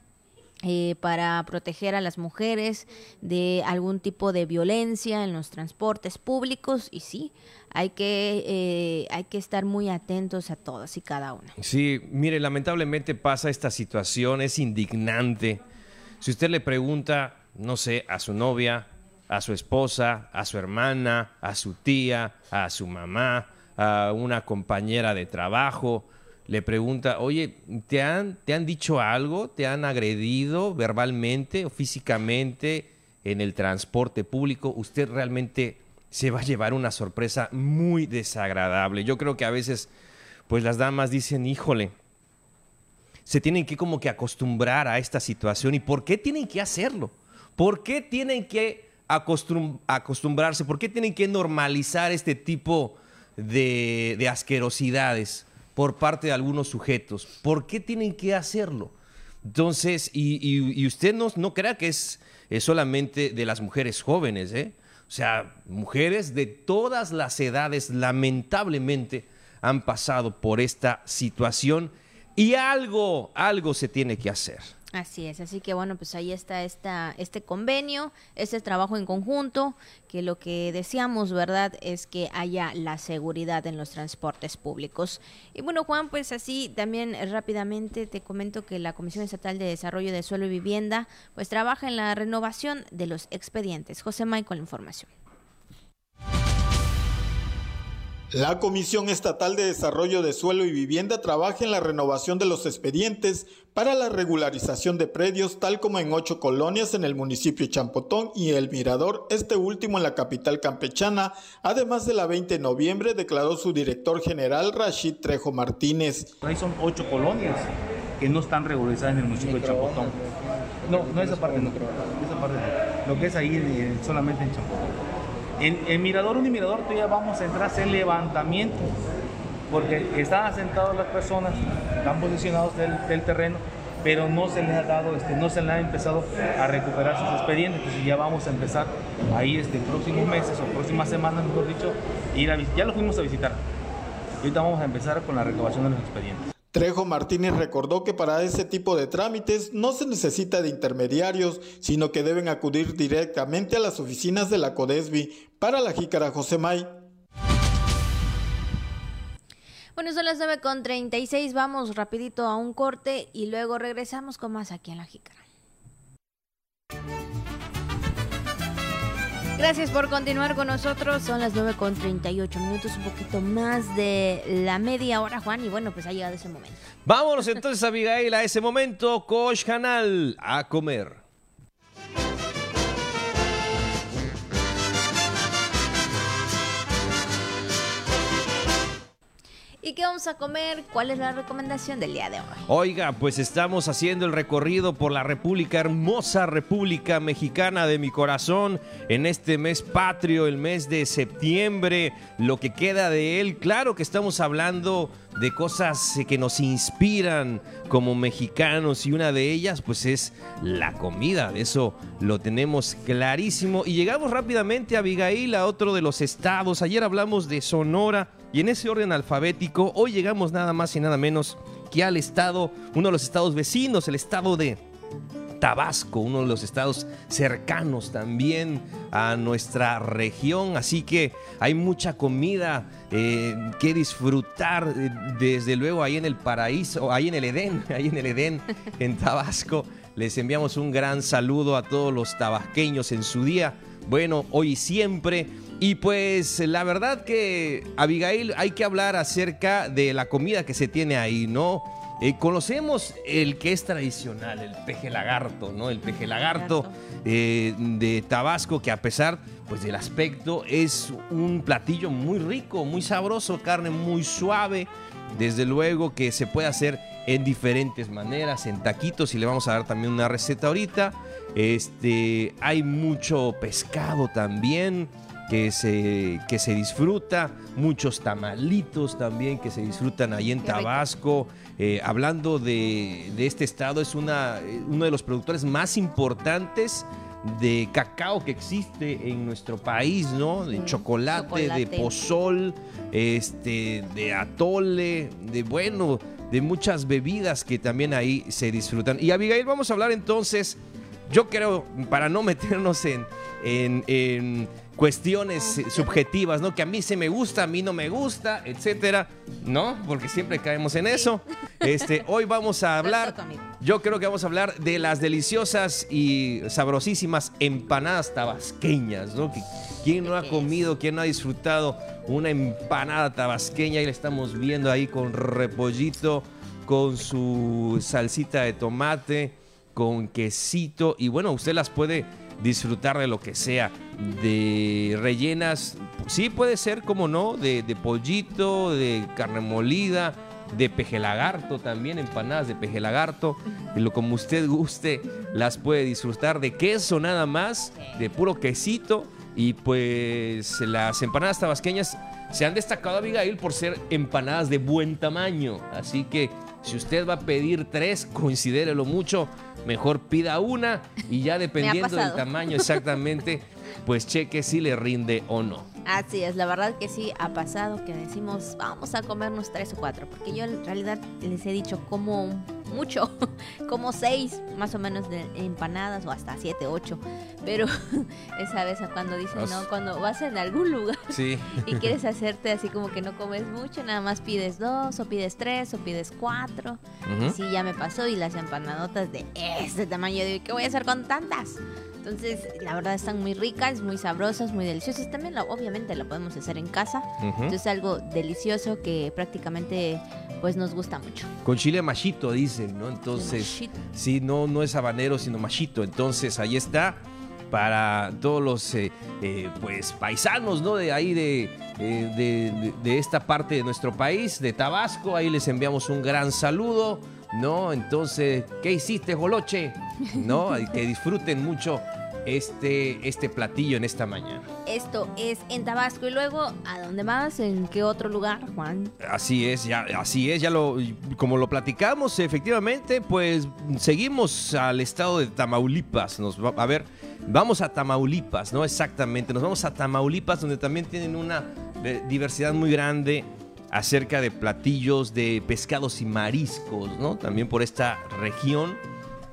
Speaker 1: Eh, para proteger a las mujeres de algún tipo de violencia en los transportes públicos y sí, hay que, eh, hay que estar muy atentos a todas y cada una.
Speaker 2: Sí, mire, lamentablemente pasa esta situación, es indignante. Si usted le pregunta, no sé, a su novia, a su esposa, a su hermana, a su tía, a su mamá, a una compañera de trabajo, le pregunta, oye, ¿te han, ¿te han dicho algo? ¿Te han agredido verbalmente o físicamente en el transporte público? Usted realmente se va a llevar una sorpresa muy desagradable. Yo creo que a veces, pues las damas dicen, híjole, se tienen que como que acostumbrar a esta situación. ¿Y por qué tienen que hacerlo? ¿Por qué tienen que acostumbrarse? ¿Por qué tienen que normalizar este tipo de, de asquerosidades? Por parte de algunos sujetos. ¿Por qué tienen que hacerlo? Entonces, y, usted no, no crea que es, solamente de las mujeres jóvenes, ¿eh? O sea, mujeres de todas las edades lamentablemente han pasado por esta situación y algo, algo se tiene que hacer.
Speaker 1: Así es, así que bueno, pues ahí está esta, este convenio, este trabajo en conjunto, que lo que deseamos, ¿verdad?, es que haya la seguridad en los transportes públicos. Y bueno, Juan, pues así también rápidamente te comento que la Comisión Estatal de Desarrollo de Suelo y Vivienda, pues trabaja en la renovación de los expedientes. José la información.
Speaker 15: La Comisión Estatal de Desarrollo de Suelo y Vivienda trabaja en la renovación de los expedientes para la regularización de predios, tal como en ocho colonias en el municipio Champotón y El Mirador, este último en la capital campechana. Además de la 20 de noviembre, declaró su director general Rashid Trejo Martínez.
Speaker 16: Ahí son ocho colonias que no están regularizadas en el municipio de Champotón. No, no esa parte no. Esa parte no. Lo que es ahí solamente en Champotón. En, Mirador 1 y Mirador todavía vamos a entrar a hacer levantamiento, porque están asentadas las personas, están posicionados del, terreno, pero no se les ha dado, este, no se les ha empezado a recuperar sus expedientes, entonces ya vamos a empezar ahí este, en próximos meses o próximas semanas, mejor dicho, ir a, ya lo fuimos a visitar. Ahorita vamos a empezar con la recuperación de los expedientes.
Speaker 15: Trejo Martínez recordó que para ese tipo de trámites no se necesita de intermediarios, sino que deben acudir directamente a las oficinas de la CODESBI. Para la Jícara José May.
Speaker 1: Bueno, son las 9.36, vamos rapidito a un corte y luego regresamos con más aquí en la Jícara. Gracias por continuar con nosotros. Son las 9 con 38 minutos, un poquito más de la media hora, Juan. Y bueno, pues ha llegado ese momento.
Speaker 2: Vámonos entonces, Abigail, a ese momento. Coach Canal, a comer.
Speaker 1: ¿Y qué vamos a comer? ¿Cuál es la recomendación del día de hoy?
Speaker 2: Oiga, pues estamos haciendo el recorrido por la República, hermosa República Mexicana de mi corazón, en este mes patrio, el mes de septiembre, lo que queda de él. Claro que estamos hablando de cosas que nos inspiran como mexicanos y una de ellas pues es la comida, eso lo tenemos clarísimo y llegamos rápidamente a Abigail, a otro de los estados, ayer hablamos de Sonora y en ese orden alfabético hoy llegamos nada más y nada menos que al estado, uno de los estados vecinos, el estado de Tabasco, uno de los estados cercanos también a nuestra región. Así que hay mucha comida eh, que disfrutar, eh, desde luego ahí en el paraíso, ahí en el Edén, ahí en el Edén, en Tabasco. Les enviamos un gran saludo a todos los tabasqueños en su día. Bueno, hoy siempre. Y pues la verdad que, Abigail, hay que hablar acerca de la comida que se tiene ahí, ¿no? Eh, conocemos el que es tradicional, el peje lagarto, ¿no? El peje lagarto eh, de Tabasco, que a pesar pues, del aspecto es un platillo muy rico, muy sabroso, carne muy suave. Desde luego que se puede hacer en diferentes maneras, en taquitos, y le vamos a dar también una receta ahorita. Este, hay mucho pescado también que se, que se disfruta, muchos tamalitos también que se disfrutan ahí en Tabasco. Eh, hablando de, este estado, es una, uno de los productores más importantes de cacao que existe en nuestro país, ¿no? De chocolate, de pozol, este, de atole, de bueno, de muchas bebidas que también ahí se disfrutan. Y Abigail, vamos a hablar entonces, yo creo, para no meternos en, en cuestiones subjetivas, ¿no? Que a mí se me gusta, a mí no me gusta, etcétera, ¿no? Porque siempre caemos en eso. Este, hoy vamos a hablar, yo creo que vamos a hablar de las deliciosas y sabrosísimas empanadas tabasqueñas, ¿no? ¿Quién no ha comido, quién no ha disfrutado una empanada tabasqueña? Y la estamos viendo ahí con repollito, con su salsita de tomate, con quesito. Y bueno, usted las puede disfrutar de lo que sea. De rellenas, sí puede ser, como no, de, pollito, de carne molida, de peje lagarto también, empanadas de peje lagarto, lo como usted guste, las puede disfrutar de queso nada más, de puro quesito. Y pues las empanadas tabasqueñas se han destacado, Abigail, por ser empanadas de buen tamaño. Así que si usted va a pedir tres, considérelo mucho mejor pida una y ya dependiendo del tamaño exactamente, pues cheque si le rinde o no.
Speaker 1: Así es, la verdad que sí ha pasado que decimos vamos a comernos tres o cuatro, porque yo en realidad les he dicho como mucho, como seis más o menos de empanadas o hasta siete, ocho, pero esa vez cuando dicen, no, cuando vas en algún lugar y quieres hacerte así como que no comes mucho, nada más pides dos o pides tres o pides cuatro, sí ya me pasó y las empanadotas de este tamaño, digo, ¿qué voy a hacer con tantas? Entonces, la verdad están muy ricas, muy sabrosas, muy deliciosas. También, la, obviamente, la podemos hacer en casa. Entonces, es algo delicioso que prácticamente pues nos gusta mucho.
Speaker 2: Con chile machito, dicen, ¿no? Entonces, sí, no, no es habanero, sino machito. Entonces, ahí está para todos los eh, eh, pues paisanos, ¿no? De ahí eh, de, de, esta parte de nuestro país, de Tabasco. Ahí les enviamos un gran saludo. ¿No? Entonces, ¿qué hiciste, Joloche? ¿No? que disfruten mucho este, este platillo en esta mañana.
Speaker 1: Esto es en Tabasco y luego, ¿a dónde más? ¿En qué otro lugar, Juan?
Speaker 2: Así es, ya, así es, ya lo, como lo platicamos, efectivamente, pues seguimos al estado de Tamaulipas. Nos a ver, vamos a Tamaulipas, ¿no? Exactamente, nos vamos a Tamaulipas, donde también tienen una eh, diversidad muy grande acerca de platillos de pescados y mariscos, ¿no? También por esta región.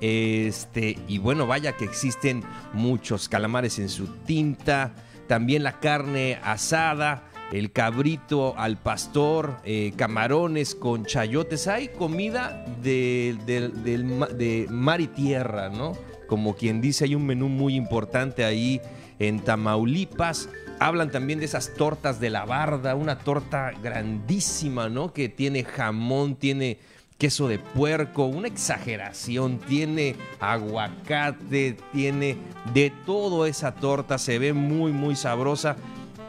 Speaker 2: Este, y bueno, vaya que existen muchos calamares en su tinta, también la carne asada, el cabrito al pastor, eh, camarones con chayotes. Hay comida de, de mar y tierra, ¿no? Como quien dice, hay un menú muy importante ahí en Tamaulipas. Hablan también de esas tortas de la barda, una torta grandísima, ¿no? Que tiene jamón, tiene queso de puerco, una exageración, tiene aguacate, tiene de todo esa torta, se ve muy, muy sabrosa.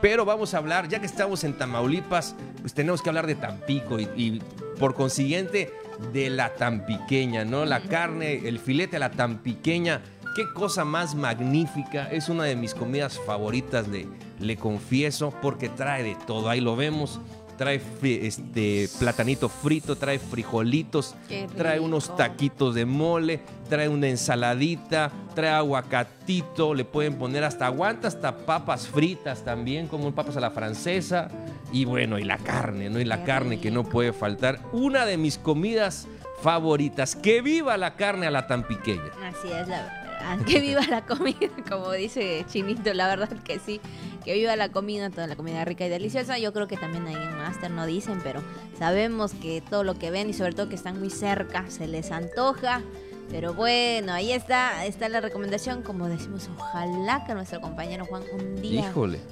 Speaker 2: Pero vamos a hablar, ya que estamos en Tamaulipas, pues tenemos que hablar de Tampico y, y por consiguiente de la tampiqueña, ¿no? La carne, el filete a la tampiqueña Qué cosa más magnífica. Es una de mis comidas favoritas, le, le confieso, porque trae de todo. Ahí lo vemos. Trae este platanito frito, trae frijolitos, trae unos taquitos de mole, trae una ensaladita, trae aguacatito, le pueden poner hasta aguanta, hasta papas fritas también, como papas a la francesa. Y bueno, y la carne, ¿no? Y la carne que no puede faltar. Una de mis comidas favoritas. Que viva la carne a la tan pequeña.
Speaker 1: Así es, la verdad. Que viva la comida, como dice Chinito, la verdad que sí, que viva la comida, toda la comida rica y deliciosa. Yo creo que también ahí en Master no dicen, pero sabemos que todo lo que ven y sobre todo que están muy cerca se les antoja. Pero bueno, ahí está, está la recomendación. Como decimos, ojalá que nuestro compañero Juan un día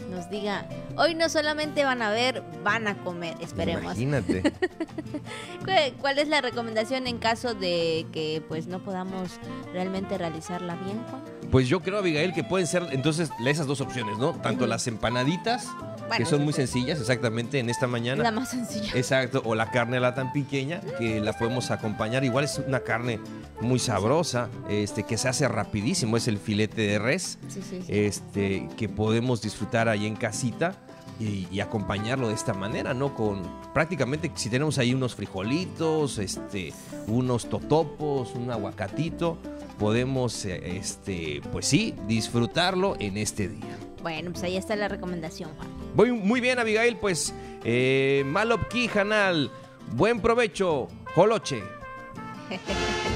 Speaker 1: nos diga, hoy no solamente van a ver, van a comer, esperemos.
Speaker 2: Imagínate.
Speaker 1: ¿Cuál es la recomendación en caso de que pues no podamos realmente realizarla bien, Juan?
Speaker 2: Pues yo creo, Abigail, que pueden ser entonces esas dos opciones, ¿no? Tanto las empanaditas que son muy sencillas, exactamente, en esta mañana.
Speaker 1: La más sencilla.
Speaker 2: Exacto, o la carne a la tan pequeña, que la podemos acompañar. Igual es una carne muy sabrosa, este, que se hace rapidísimo, es el filete de res, este, que podemos disfrutar ahí en casita. Y, acompañarlo de esta manera, ¿no? Con prácticamente si tenemos ahí unos frijolitos, este, unos totopos, un aguacatito, podemos, eh, este, pues sí, disfrutarlo en este día.
Speaker 1: Bueno, pues ahí está la recomendación, Juan.
Speaker 2: Muy, muy bien, Abigail, pues eh, Malopki Janal, buen provecho, Joloche.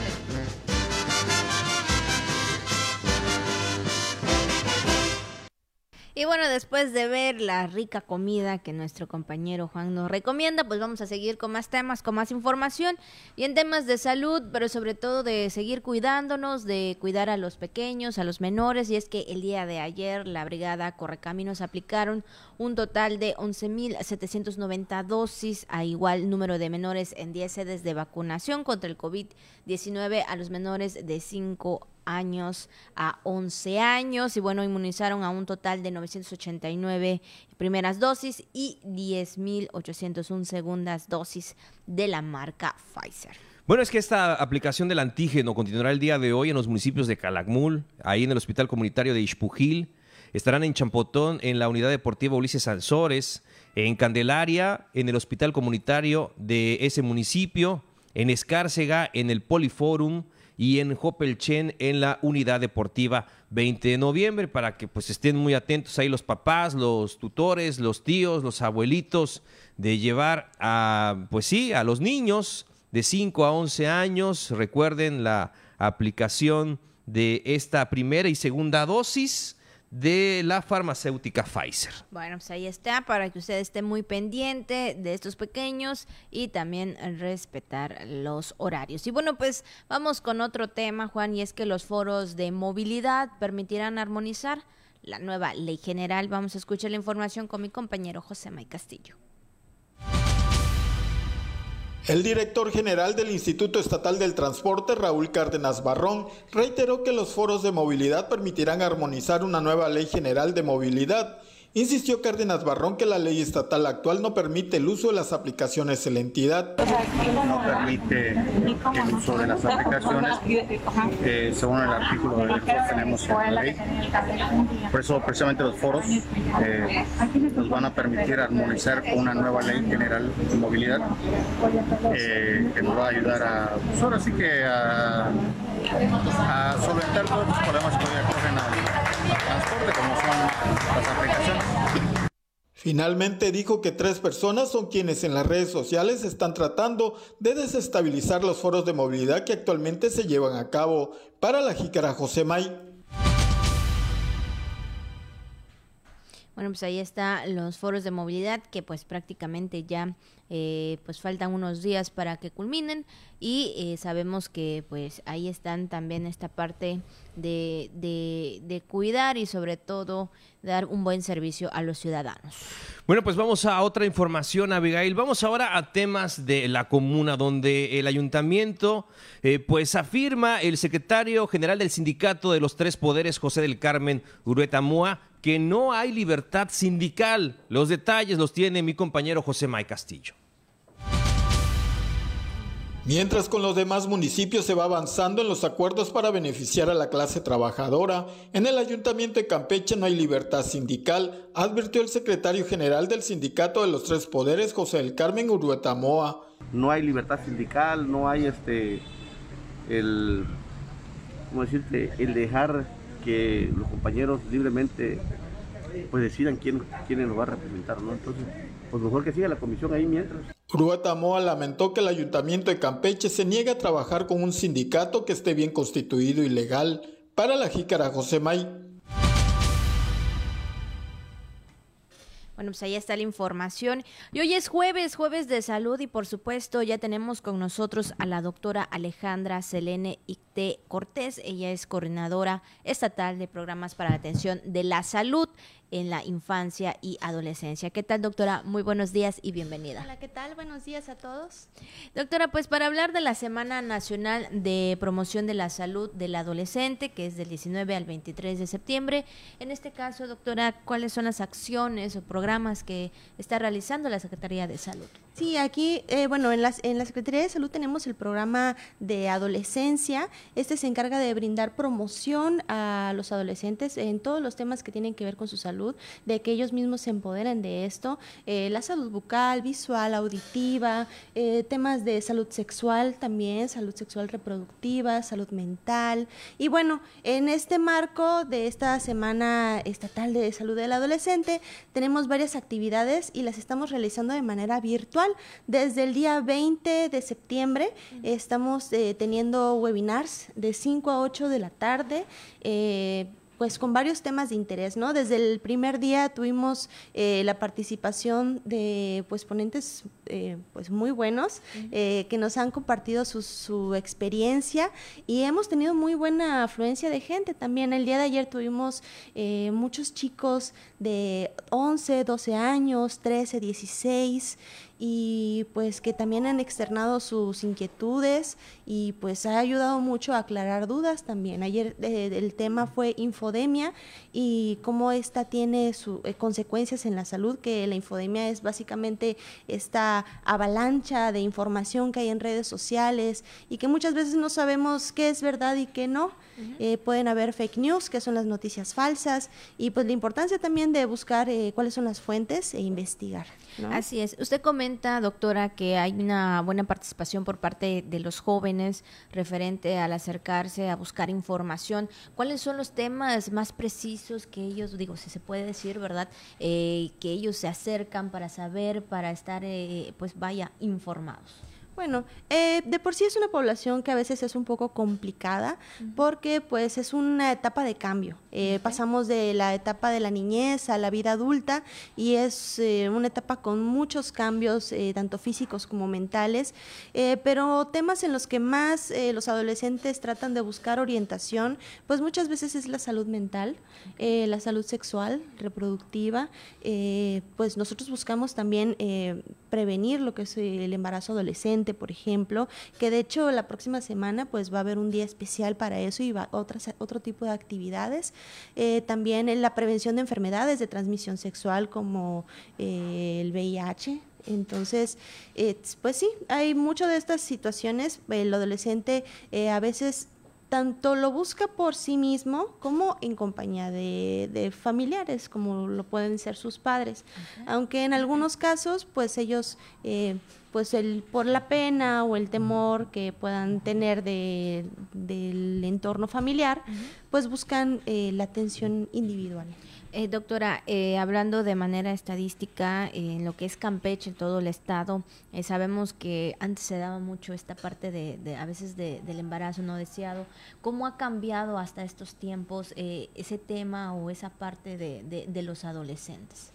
Speaker 1: Y bueno, después de ver la rica comida que nuestro compañero Juan nos recomienda, pues vamos a seguir con más temas, con más información y en temas de salud, pero sobre todo de seguir cuidándonos, de cuidar a los pequeños, a los menores. Y es que el día de ayer la Brigada Correcaminos aplicaron un total de 11.790 dosis a igual número de menores en 10 sedes de vacunación contra el COVID-19 a los menores de 5 años a 11 años y bueno, inmunizaron a un total de 989 primeras dosis y 10.801 segundas dosis de la marca Pfizer.
Speaker 2: Bueno, es que esta aplicación del antígeno continuará el día de hoy en los municipios de Calakmul, ahí en el Hospital Comunitario de Ixpujil, estarán en Champotón, en la Unidad Deportiva Ulises Sansores, en Candelaria, en el Hospital Comunitario de ese municipio, en Escárcega, en el Poliforum, y en Hopelchen en la unidad deportiva 20 de noviembre para que pues estén muy atentos ahí los papás, los tutores, los tíos, los abuelitos de llevar a pues sí, a los niños de 5 a 11 años, recuerden la aplicación de esta primera y segunda dosis de la farmacéutica Pfizer.
Speaker 1: Bueno, pues ahí está, para que usted esté muy pendiente de estos pequeños y también respetar los horarios. Y bueno, pues vamos con otro tema, Juan, y es que los foros de movilidad permitirán armonizar la nueva ley general. Vamos a escuchar la información con mi compañero José May Castillo.
Speaker 15: El director general del Instituto Estatal del Transporte, Raúl Cárdenas Barrón, reiteró que los foros de movilidad permitirán armonizar una nueva ley general de movilidad Insistió Cárdenas Barrón que la ley estatal actual no permite el uso de las aplicaciones en la entidad.
Speaker 16: No permite el uso de las aplicaciones eh, según el artículo que tenemos en la ley. Por eso precisamente los foros eh, nos van a permitir armonizar con una nueva ley general de movilidad eh, que nos va a ayudar a, pues ahora sí que a, a solventar todos los problemas que hoy ocurren son
Speaker 15: Finalmente dijo que tres personas son quienes en las redes sociales están tratando de desestabilizar los foros de movilidad que actualmente se llevan a cabo. Para la jícara José May.
Speaker 1: Bueno, pues ahí están los foros de movilidad que pues prácticamente ya eh, pues faltan unos días para que culminen y eh, sabemos que pues ahí están también esta parte de, de, cuidar y sobre todo dar un buen servicio a los ciudadanos.
Speaker 2: Bueno, pues vamos a otra información, Abigail. Vamos ahora a temas de la comuna, donde el ayuntamiento, eh, pues afirma el secretario general del sindicato de los tres poderes, José del Carmen Urueta Mua, que no hay libertad sindical. Los detalles los tiene mi compañero José May Castillo.
Speaker 15: Mientras con los demás municipios se va avanzando en los acuerdos para beneficiar a la clase trabajadora, en el Ayuntamiento de Campeche no hay libertad sindical, advirtió el secretario general del Sindicato de los Tres Poderes, José del Carmen Uruetamoa.
Speaker 16: No hay libertad sindical, no hay este el ¿cómo decirte? el dejar que los compañeros libremente pues decidan quién, quién nos va a representar, ¿no? Entonces, pues mejor que siga la comisión ahí mientras.
Speaker 15: Moa lamentó que el ayuntamiento de Campeche se niegue a trabajar con un sindicato que esté bien constituido y legal. Para la jícara José May,
Speaker 1: Bueno, pues ahí está la información. Y hoy es jueves, jueves de salud y por supuesto ya tenemos con nosotros a la doctora Alejandra Selene Icte Cortés. Ella es coordinadora estatal de programas para la atención de la salud en la infancia y adolescencia. ¿Qué tal, doctora? Muy buenos días y bienvenida.
Speaker 17: Hola, ¿qué tal? Buenos días a todos.
Speaker 1: Doctora, pues para hablar de la Semana Nacional de Promoción de la Salud del Adolescente, que es del 19 al 23 de septiembre, en este caso, doctora, ¿cuáles son las acciones o programas que está realizando la Secretaría de Salud?
Speaker 17: Sí, aquí, eh, bueno, en, las, en la Secretaría de Salud tenemos el programa de adolescencia. Este se encarga de brindar promoción a los adolescentes en todos los temas que tienen que ver con su salud, de que ellos mismos se empoderen de esto. Eh, la salud bucal, visual, auditiva, eh, temas de salud sexual también, salud sexual reproductiva, salud mental. Y bueno, en este marco de esta Semana Estatal de Salud del Adolescente, tenemos varias actividades y las estamos realizando de manera virtual desde el día 20 de septiembre estamos eh, teniendo webinars de 5 a 8 de la tarde. Pues con varios temas de interés, ¿no? Desde el primer día tuvimos eh, la participación de pues ponentes eh, pues muy buenos eh, que nos han compartido su, su, experiencia y hemos tenido muy buena afluencia de gente también. El día de ayer tuvimos muchos chicos de 11, 12 años, 13, 16 y pues que también han externado sus inquietudes y pues ha ayudado mucho a aclarar dudas también. Ayer eh, el tema fue infodemia y cómo esta tiene sus eh, consecuencias en la salud, que la infodemia es básicamente esta avalancha de información que hay en redes sociales y que muchas veces no sabemos qué es verdad y qué no. Eh, pueden haber fake news, que son las noticias falsas, y pues la importancia también de buscar cuáles son las fuentes e investigar.
Speaker 1: Así es. Usted comentó comenta, doctora, que hay una buena participación por parte de los jóvenes referente al acercarse a buscar información. ¿Cuáles son los temas más precisos que ellos, digo, si se puede decir, ¿verdad? Eh, que ellos se acercan para saber, para estar, eh, pues vaya, informados.
Speaker 17: Bueno, eh, de por sí es una población que a veces es un poco complicada porque pues es una etapa de cambio. Eh, pasamos de la etapa de la niñez a la vida adulta y es eh, una etapa con muchos cambios, tanto físicos como mentales, pero temas en los que más los adolescentes tratan de buscar orientación, pues muchas veces es la salud mental, la salud sexual, reproductiva, pues nosotros buscamos también prevenir lo que es el embarazo adolescente, por ejemplo, que de hecho la próxima semana pues va a haber un día especial para eso y va otras, otro tipo de actividades. Eh, también en la prevención de enfermedades de transmisión sexual como eh, el VIH, entonces, eh, pues sí, hay mucho de estas situaciones. El adolescente a veces tanto lo busca por sí mismo como en compañía de, familiares, como lo pueden ser sus padres. Aunque en algunos casos, pues ellos, eh, pues el, por la pena o el temor que puedan tener de, del entorno familiar, pues buscan eh, la atención individual.
Speaker 1: Eh, doctora, eh, hablando de manera estadística, en lo que es Campeche, todo el estado, eh, sabemos que antes se daba mucho esta parte de, a veces del embarazo no deseado. ¿Cómo ha cambiado hasta estos tiempos ese tema o esa parte de los adolescentes?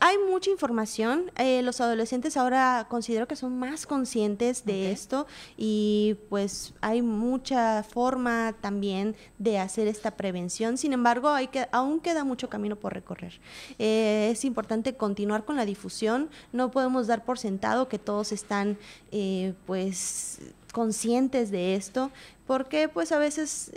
Speaker 17: Hay mucha información. Eh, los adolescentes ahora considero que son más conscientes de esto y pues hay mucha forma también de hacer esta prevención. Sin embargo, hay que, aún queda mucho camino por recorrer. Eh, es importante continuar con la difusión. No podemos dar por sentado que todos están eh, pues conscientes de esto porque pues a veces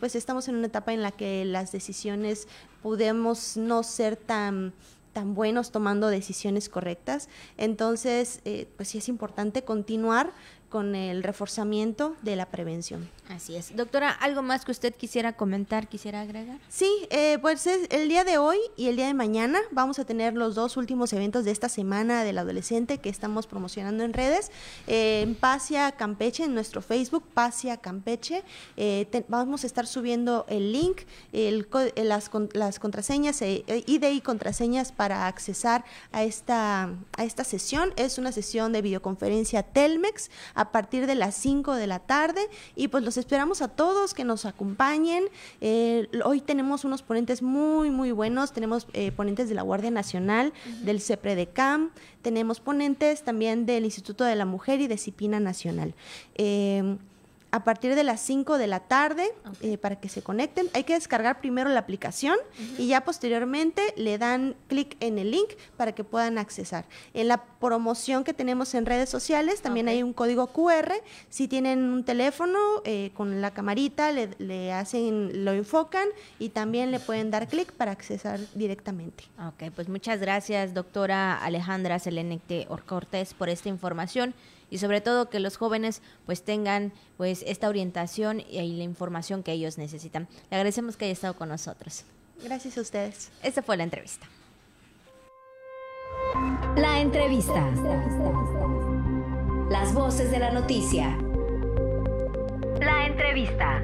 Speaker 17: pues estamos en una etapa en la que las decisiones podemos no ser tan tan buenos tomando decisiones correctas. Entonces, eh, pues sí es importante continuar con el reforzamiento de la prevención.
Speaker 1: Así es. Doctora, ¿algo más que usted quisiera comentar, quisiera agregar?
Speaker 17: Sí, eh, pues el día de hoy y el día de mañana vamos a tener los dos últimos eventos de esta semana del adolescente que estamos promocionando en redes. Eh, en Pasia Campeche, en nuestro Facebook, Pasia Campeche, eh, vamos a estar subiendo el link, el, las, las contraseñas, ID y contraseñas para accesar a esta, a esta sesión. Es una sesión de videoconferencia Telmex a partir de las 5 de la tarde y pues los esperamos a todos que nos acompañen. Eh, hoy tenemos unos ponentes muy, muy buenos. Tenemos eh, ponentes de la Guardia Nacional, del CEPREDECAM, tenemos ponentes también del Instituto de la Mujer y de Cipina Nacional. Eh, a partir de las 5 de la tarde eh, para que se conecten. Hay que descargar primero la aplicación y ya posteriormente le dan clic en el link para que puedan accesar. En la promoción que tenemos en redes sociales también hay un código QR. Si tienen un teléfono eh, con la camarita, le, hacen, lo enfocan y también le pueden dar clic para accesar directamente.
Speaker 1: Ok, pues muchas gracias, doctora Alejandra Selenecte Orcortés, por esta información y sobre todo que los jóvenes pues tengan pues esta orientación y la información que ellos necesitan. Le agradecemos que haya estado con nosotros.
Speaker 17: Gracias a ustedes.
Speaker 1: Esta fue la entrevista.
Speaker 4: La entrevista. Las voces de la noticia. La entrevista.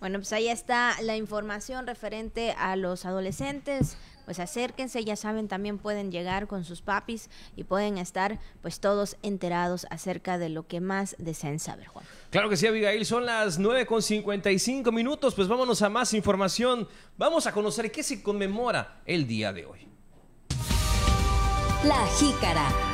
Speaker 1: Bueno, pues ahí está la información referente a los adolescentes pues acérquense, ya saben, también pueden llegar con sus papis y pueden estar pues todos enterados acerca de lo que más deseen saber, Juan.
Speaker 2: Claro que sí, Abigail, son las 9 con 55 minutos, pues vámonos a más información. Vamos a conocer qué se conmemora el día de hoy.
Speaker 4: La jícara.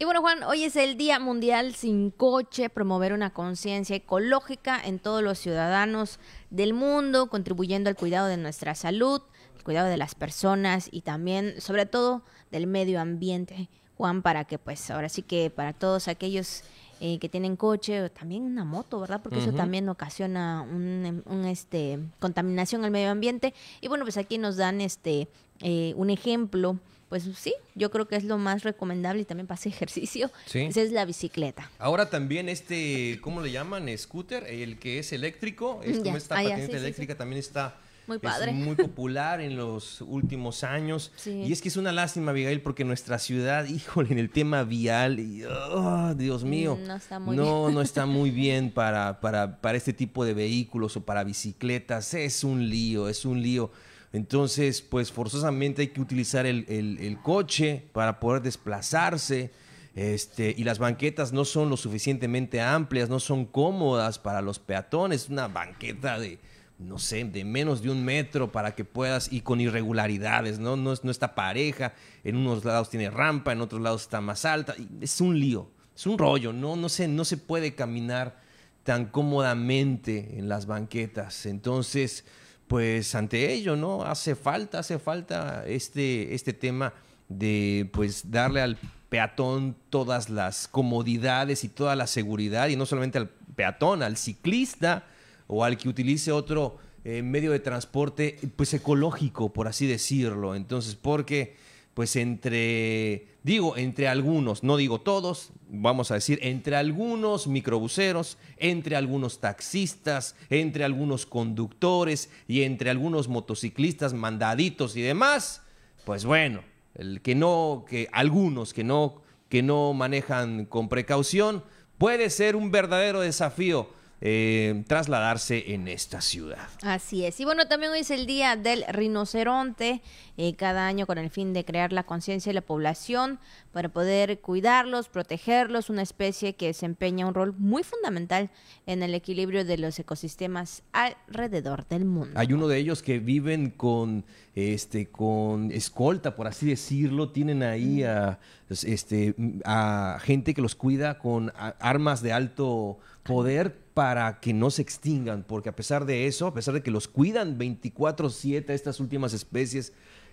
Speaker 1: Y bueno, Juan, hoy es el Día Mundial sin Coche, promover una conciencia ecológica en todos los ciudadanos del mundo, contribuyendo al cuidado de nuestra salud, el cuidado de las personas y también, sobre todo, del medio ambiente. Juan, para que pues ahora sí que para todos aquellos eh, que tienen coche, o también una moto, ¿verdad? Porque eso también ocasiona un, este contaminación al medio ambiente. Y bueno, pues aquí nos dan este eh, un ejemplo pues sí, yo creo que es lo más recomendable y también para hacer ejercicio.
Speaker 2: Sí.
Speaker 1: Esa es la bicicleta.
Speaker 2: Ahora también este, ¿cómo le llaman? Scooter, el que es eléctrico, es como esta
Speaker 1: Ah,
Speaker 2: patineta
Speaker 1: sí, sí,
Speaker 2: eléctrica también está
Speaker 1: Muy
Speaker 2: es
Speaker 1: padre.
Speaker 2: muy popular en los últimos años.
Speaker 1: Sí.
Speaker 2: Y es que es una lástima, Abigail, porque nuestra ciudad, híjole, en el tema vial, y, oh, Dios mío,
Speaker 1: no está muy
Speaker 2: no,
Speaker 1: bien.
Speaker 2: no está muy bien para, para, para este tipo de vehículos o para bicicletas. Es un lío, es un lío. Entonces, pues forzosamente hay que utilizar el, el- coche para poder desplazarse. Este, y las banquetas no son lo suficientemente amplias, no son cómodas para los peatones. Una banqueta de, no sé, de menos de un metro para que puedas, y con irregularidades, ¿no? No, es- no está pareja. En unos lados tiene rampa, en otros lados está más alta. es un lío, es un rollo, ¿no? No se, no se puede caminar tan cómodamente en las banquetas. Entonces, pues ante ello, ¿no? Hace falta, hace falta este, este tema de pues darle al peatón todas las comodidades y toda la seguridad, y no solamente al peatón, al ciclista o al que utilice otro eh, medio de transporte, pues ecológico, por así decirlo. Entonces, porque pues entre, digo, entre algunos, no digo todos, vamos a decir, entre algunos microbuseros, entre algunos taxistas, entre algunos conductores y entre algunos motociclistas mandaditos y demás, pues bueno, el que no, que algunos que no, que no manejan con precaución, puede ser un verdadero desafío eh, trasladarse en esta ciudad.
Speaker 1: Así es. Y bueno, también hoy es el día del rinoceronte, eh, cada año con el fin de crear la conciencia de la población para poder cuidarlos, protegerlos, una especie que desempeña un rol muy fundamental en el equilibrio de los ecosistemas alrededor del mundo.
Speaker 2: Hay uno de ellos que viven con este con escolta, por así decirlo, tienen ahí a este a gente que los cuida con armas de alto poder para que no se extingan, porque a pesar de eso, a pesar de que los cuidan 24/7 estas últimas especies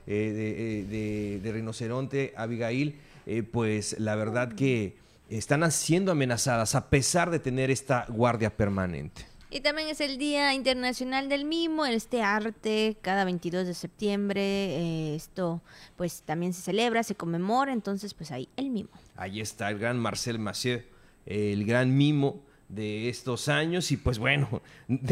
Speaker 2: eh, de, eh, de- de rinoceronte, Abigail, eh, pues la verdad que están siendo amenazadas a pesar de tener esta guardia permanente.
Speaker 1: Y también es el Día Internacional del Mimo, este arte, cada 22 de septiembre, eh, esto pues también se celebra, se conmemora, entonces pues ahí el mimo.
Speaker 2: Ahí está el gran Marcel Massieu, el gran mimo de estos años. Y pues bueno,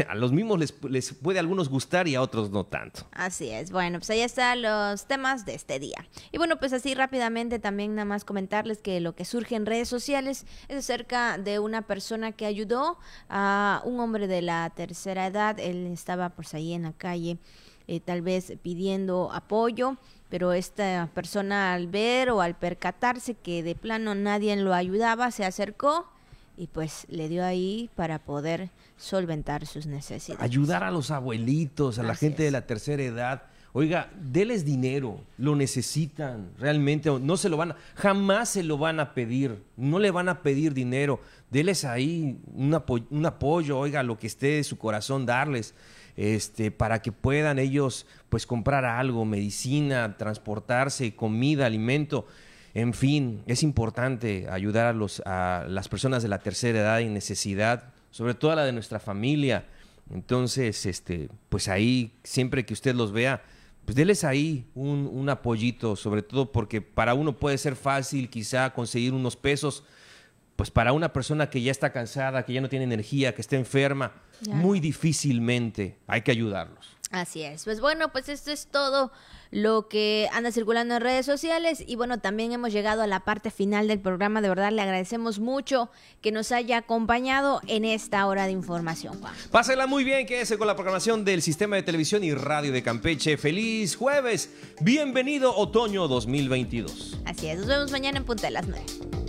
Speaker 2: a los mimos les, les puede a algunos gustar y a otros no tanto.
Speaker 1: Así es, bueno, pues ahí están los temas de este día. Y bueno, pues así rápidamente también nada más comentarles que lo que surge en redes sociales es acerca de una persona que ayudó a un hombre de la tercera edad, él estaba pues ahí en la calle, eh, tal vez pidiendo apoyo. Pero esta persona al ver o al percatarse que de plano nadie lo ayudaba, se acercó y pues le dio ahí para poder solventar sus necesidades.
Speaker 2: Ayudar a los abuelitos, a la gente de la tercera edad. Oiga, déles dinero, lo necesitan realmente, no se lo van a, jamás se lo van a pedir, no le van a pedir dinero, déles ahí un, apo- un apoyo, oiga, lo que esté de su corazón darles, este, para que puedan ellos pues comprar algo, medicina, transportarse, comida, alimento. En fin, es importante ayudar a, las personas de la tercera edad en necesidad, sobre todo a la de nuestra familia. Entonces, este, pues ahí, siempre que usted los vea, pues déles ahí un, un apoyito, sobre todo porque para uno puede ser fácil quizá conseguir unos pesos, pues para una persona que ya está cansada, que ya no tiene energía, que está enferma,
Speaker 1: Ya.
Speaker 2: muy difícilmente hay que ayudarlos.
Speaker 1: Así es. Pues bueno, pues esto es todo lo que anda circulando en redes sociales y bueno, también hemos llegado a la parte final del programa. De verdad, le agradecemos mucho que nos haya acompañado en esta hora de información, Juan.
Speaker 2: Pásela muy bien, quédese con la programación del Sistema de Televisión y Radio de Campeche. Feliz jueves, bienvenido otoño 2022.
Speaker 1: Así es, nos vemos mañana en Punta de las 9.